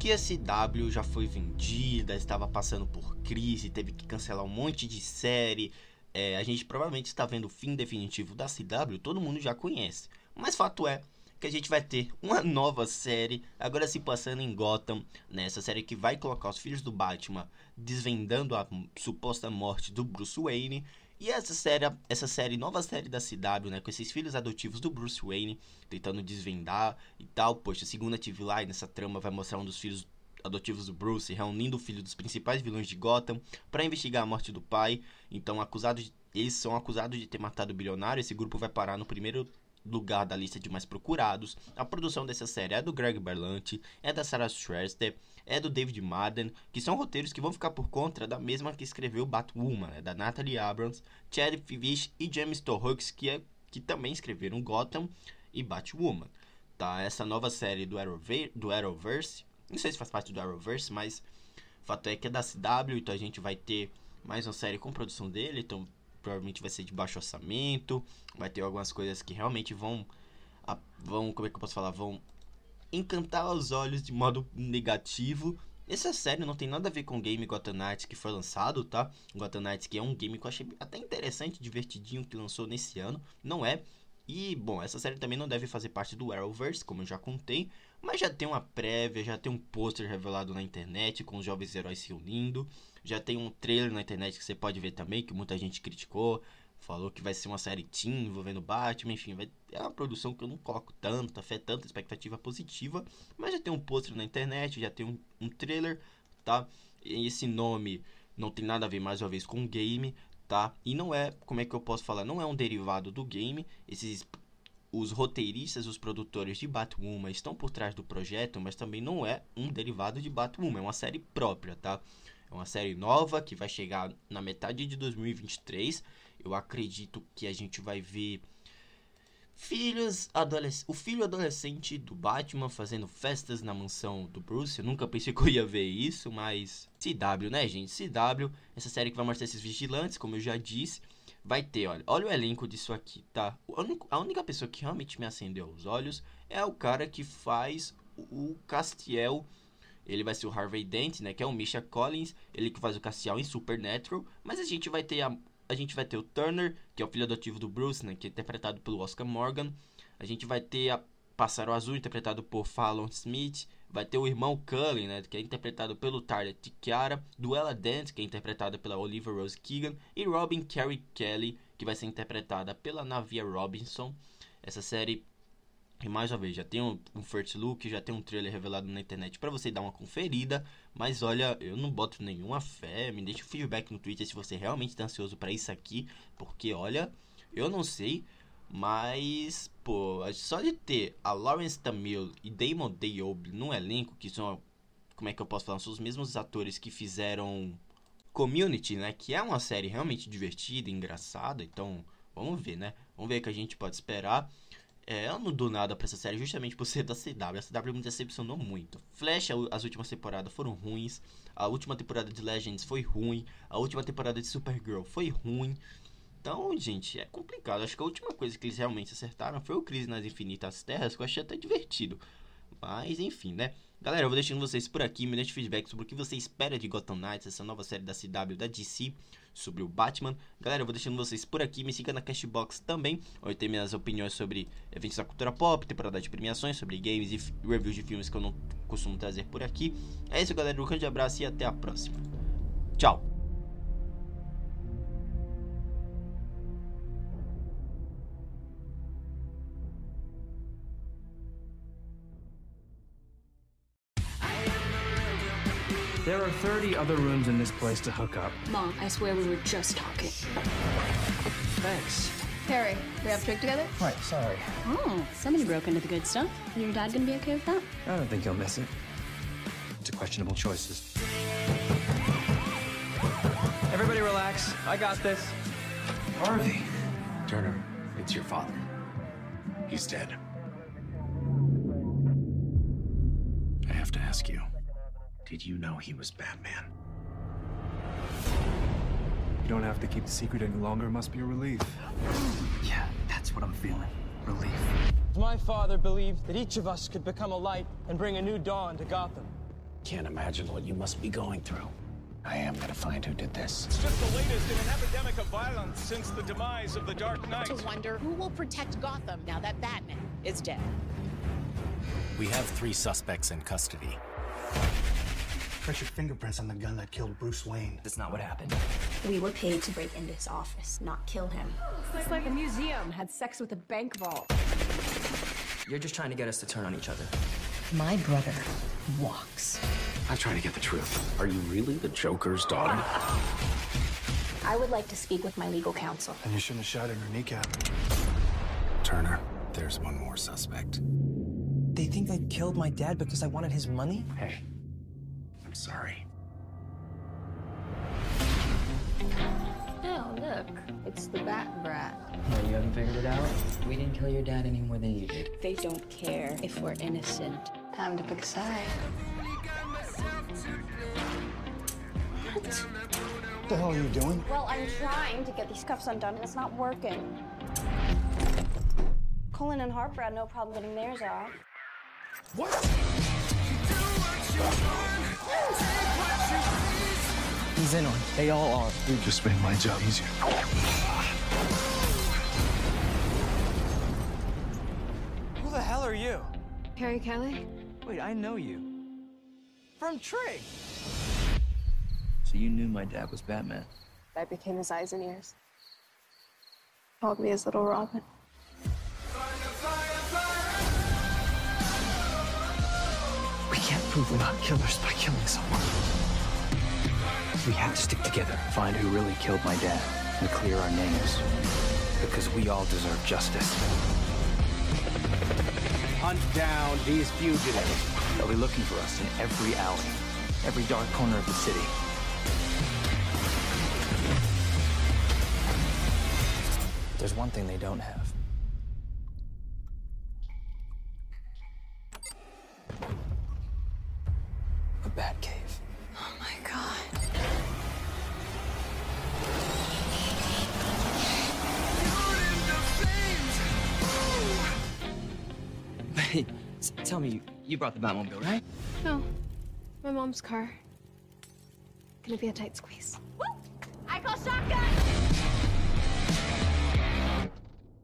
que a CW já foi vendida, estava passando por crise, teve que cancelar um monte de série. É, a gente provavelmente está vendo o fim definitivo da CW, todo mundo já conhece. Mas fato é que a gente vai ter uma nova série, agora se passando em Gotham, nessa né? série que vai colocar os filhos do Batman desvendando a suposta morte do Bruce Wayne. E essa série, essa série, nova série da CW, né, com esses filhos adotivos do Bruce Wayne, tentando desvendar e tal. Poxa, segunda TV Line, nessa trama, vai mostrar um dos filhos adotivos do Bruce, reunindo o filho dos principais vilões de Gotham para investigar a morte do pai. Então, acusados de, eles são acusados de ter matado o bilionário. Esse grupo vai parar no primeiro lugar da lista de mais procurados. A produção dessa série é do Greg Berlanti, é da Sarah Shrester, é do David Madden, que são roteiros que vão ficar por conta da mesma que escreveu Batwoman, né, da Natalie Abrams, Chad Fivish e James Torhux, que, é, que também escreveram Gotham e Batwoman. Tá, essa nova série do, Arrowverse, do Arrowverse, não sei se faz parte do Arrowverse, mas o fato é que é da CW, então a gente vai ter mais uma série com produção dele, então provavelmente vai ser de baixo orçamento, vai ter algumas coisas que realmente vão, vão como é que eu posso falar, vão encantar os olhos de modo negativo. Essa série não tem nada a ver com o game Gotham Knights que foi lançado, tá? Gotham Knights que é um game que eu achei até interessante, divertidinho, que lançou nesse ano. Não é. E, bom, essa série também não deve fazer parte do Arrowverse, como eu já contei. Mas já tem uma prévia, já tem um pôster revelado na internet com os jovens heróis se unindo. Já tem um trailer na internet que você pode ver também, que muita gente criticou. Falou que vai ser uma série teen envolvendo Batman, enfim, vai, é uma produção que eu não coloco tanta fé, tanta expectativa positiva. Mas já tem um pôster na internet, já tem um, um trailer, tá? E esse nome não tem nada a ver mais uma vez com o game, tá? E não é, como é que eu posso falar? Não é um derivado do game. Esses os roteiristas, os produtores de Batwoman estão por trás do projeto, mas também não é um derivado de Batwoman, é uma série própria, tá? É uma série nova que vai chegar na metade de 2023. Eu acredito que a gente vai ver filhos o filho adolescente do Batman fazendo festas na mansão do Bruce. Eu nunca pensei que eu ia ver isso, mas CW, né, gente? CW, essa série que vai mostrar esses vigilantes, como eu já disse, vai ter, olha, olha o elenco disso aqui, tá? A única pessoa que realmente me acendeu os olhos é o cara que faz o Castiel ele vai ser o Harvey Dent, né? Que é o Misha Collins. Ele que faz o Cassial em Supernatural. Mas a gente vai ter a, a gente vai ter o Turner, que é o filho adotivo do Bruce, né? Que é interpretado pelo Oscar Morgan. A gente vai ter a Pássaro Azul, interpretado por Fallon Smith. Vai ter o irmão Cullen, né? Que é interpretado pelo Tyler Tikiara. Duela Dent, que é interpretada pela Olivia Rose Keegan. E Robin Carey Kelly, que vai ser interpretada pela Navia Robinson. Essa série e mais uma vez, já tem um, um first look, já tem um trailer revelado na internet para você dar uma conferida. Mas olha, eu não boto nenhuma fé. Me deixa o feedback no Twitter se você realmente tá ansioso para isso aqui. Porque olha, eu não sei. Mas, pô, só de ter a Lawrence Tamil e Damon Dayob no elenco, que são, como é que eu posso falar, são os mesmos atores que fizeram Community, né? Que é uma série realmente divertida, engraçada. Então, vamos ver, né? Vamos ver o que a gente pode esperar. É, eu não dou nada pra essa série justamente por ser da CW. A CW me decepcionou muito. Flash, as últimas temporadas foram ruins. A última temporada de Legends foi ruim. A última temporada de Supergirl foi ruim. Então, gente, é complicado. Acho que a última coisa que eles realmente acertaram foi o Crise nas Infinitas Terras, que eu achei até divertido. Mas, enfim, né? Galera, eu vou deixando vocês por aqui. Me deixe feedback sobre o que você espera de Gotham Knights, essa nova série da CW da DC sobre o Batman. Galera, eu vou deixando vocês por aqui. Me siga na Cashbox também, onde tem minhas opiniões sobre eventos da cultura pop, temporada de premiações, sobre games e reviews de filmes que eu não costumo trazer por aqui. É isso, galera. Um grande abraço e até a próxima. Tchau! There are 30 other rooms in this place to hook up. Mom, I swear we were just talking. Thanks. Harry, we have a drink together? Right, sorry. Oh, somebody broke into the good stuff. Your dad gonna be okay with that? I don't think he'll miss it. It's a questionable choices. Everybody relax. I got this. Harvey. Turner, it's your father. He's dead. I have to ask you. Did you know he was Batman? You don't have to keep the secret any longer. It must be a relief. Yeah, that's what I'm feeling. Relief. My father believed that each of us could become a light and bring a new dawn to Gotham. Can't imagine what you must be going through. I am gonna find who did this. It's just the latest in an epidemic of violence since the demise of the Dark Knight. To wonder who will protect Gotham now that Batman is dead. We have three suspects in custody. Pressure fingerprints on the gun that killed Bruce Wayne. That's not what happened. We were paid to break into his office, not kill him. It's like a museum had sex with a bank vault. You're just trying to get us to turn on each other. My brother walks. I'm trying to get the truth. Are you really the Joker's daughter? I would like to speak with my legal counsel. And you shouldn't have shot in her kneecap. Turner, there's one more suspect. They think I killed my dad because I wanted his money? Hey, I'm sorry. Oh, look. It's the Bat Brat. No, you haven't figured it out? We didn't kill your dad any more than you did. They don't care if we're innocent. Time to pick a side. What the hell are you doing? Well, I'm trying to get these cuffs undone, and it's not working. Colin and Harper had no problem getting theirs off. He's in on it. They all are. You just made my job easier. Who the hell are you? Carrie Kelly? Wait, I know you. From Trig. So you knew my dad was Batman? I became his eyes and ears. Called me his little Robin. Prove we're not killers by killing someone. We have to stick together, find who really killed my dad, and clear our names. Because we all deserve justice. Hunt down these fugitives. They'll be looking for us in every alley, every dark corner of the city. There's one thing they don't have. Tell me, you brought the Batmobile, right? No, my mom's car. Gonna be a tight squeeze. I call shotgun!